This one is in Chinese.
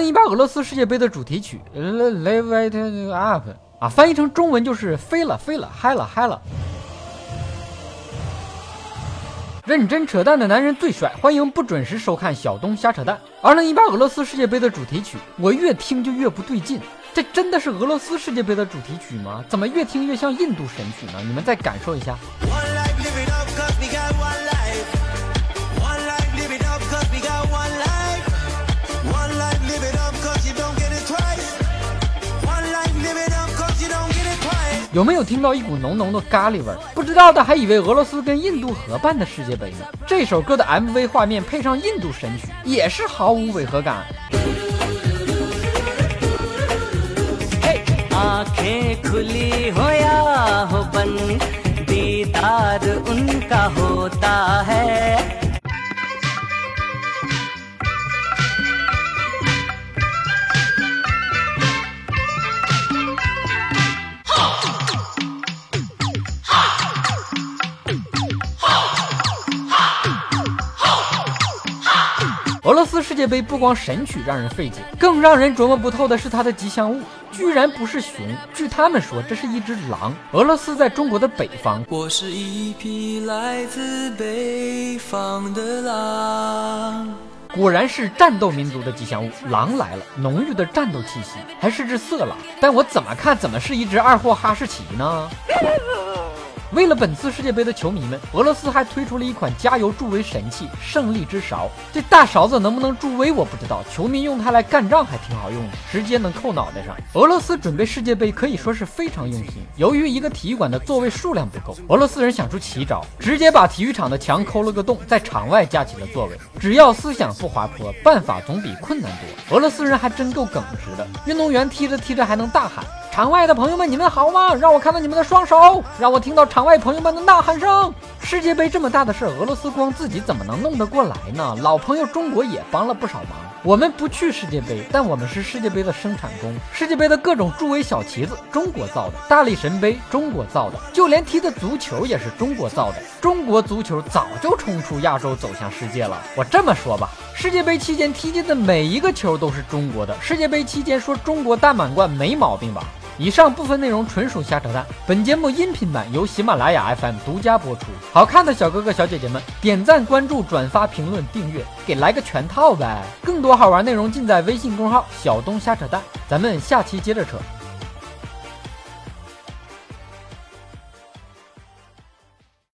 零一八俄罗斯世界杯的主题曲《Live It Up》啊，翻译成中文就是飞了飞了，嗨了嗨了。认真扯淡的男人最帅，欢迎不准时收看小东瞎扯淡。二零一八俄罗斯世界杯的主题曲，我越听就越不对劲，这真的是俄罗斯世界杯的主题曲吗？怎么越听越像印度神曲呢？你们再感受一下。有没有听到一股浓浓的咖喱味？不知道的还以为俄罗斯跟印度合办的世界杯呢。这首歌的 MV 画面配上印度神曲，也是毫无违和感。俄罗斯世界杯不光神曲让人费解，更让人琢磨不透的是它的吉祥物，居然不是熊。据他们说，这是一只狼。俄罗斯在中国的北方，我是一匹来自北方的狼。果然是战斗民族的吉祥物，狼来了，浓郁的战斗气息，还是只色狼。但我怎么看怎么是一只二货哈士奇呢？为了本次世界杯的球迷们，俄罗斯还推出了一款加油助威神器——胜利之勺。这大勺子能不能助威我不知道，球迷用它来干仗还挺好用的，直接能扣脑袋上。俄罗斯准备世界杯可以说是非常用心。由于一个体育馆的座位数量不够，俄罗斯人想出奇招，直接把体育场的墙抠了个洞，在场外架起了座位。只要思想不滑坡，办法总比困难多。俄罗斯人还真够耿直的，运动员踢着踢着还能大喊。场外的朋友们，你们好吗？让我看到你们的双手，让我听到场外朋友们的呐喊声。世界杯这么大的事，俄罗斯光自己怎么能弄得过来呢？老朋友中国也帮了不少忙。我们不去世界杯，但我们是世界杯的生产工。世界杯的各种助威小旗子，中国造的；大力神杯，中国造的；就连踢的足球也是中国造的。中国足球早就冲出亚洲，走向世界了。我这么说吧，世界杯期间踢进的每一个球都是中国的。世界杯期间说中国大满贯没毛病吧？以上部分内容纯属瞎扯淡。本节目音频版由喜马拉雅 FM 独家播出。好看的小哥哥小姐姐们，点赞、关注、转发、评论、订阅，给来个全套呗！更多好玩内容尽在微信公号“小东瞎扯淡”。咱们下期接着扯。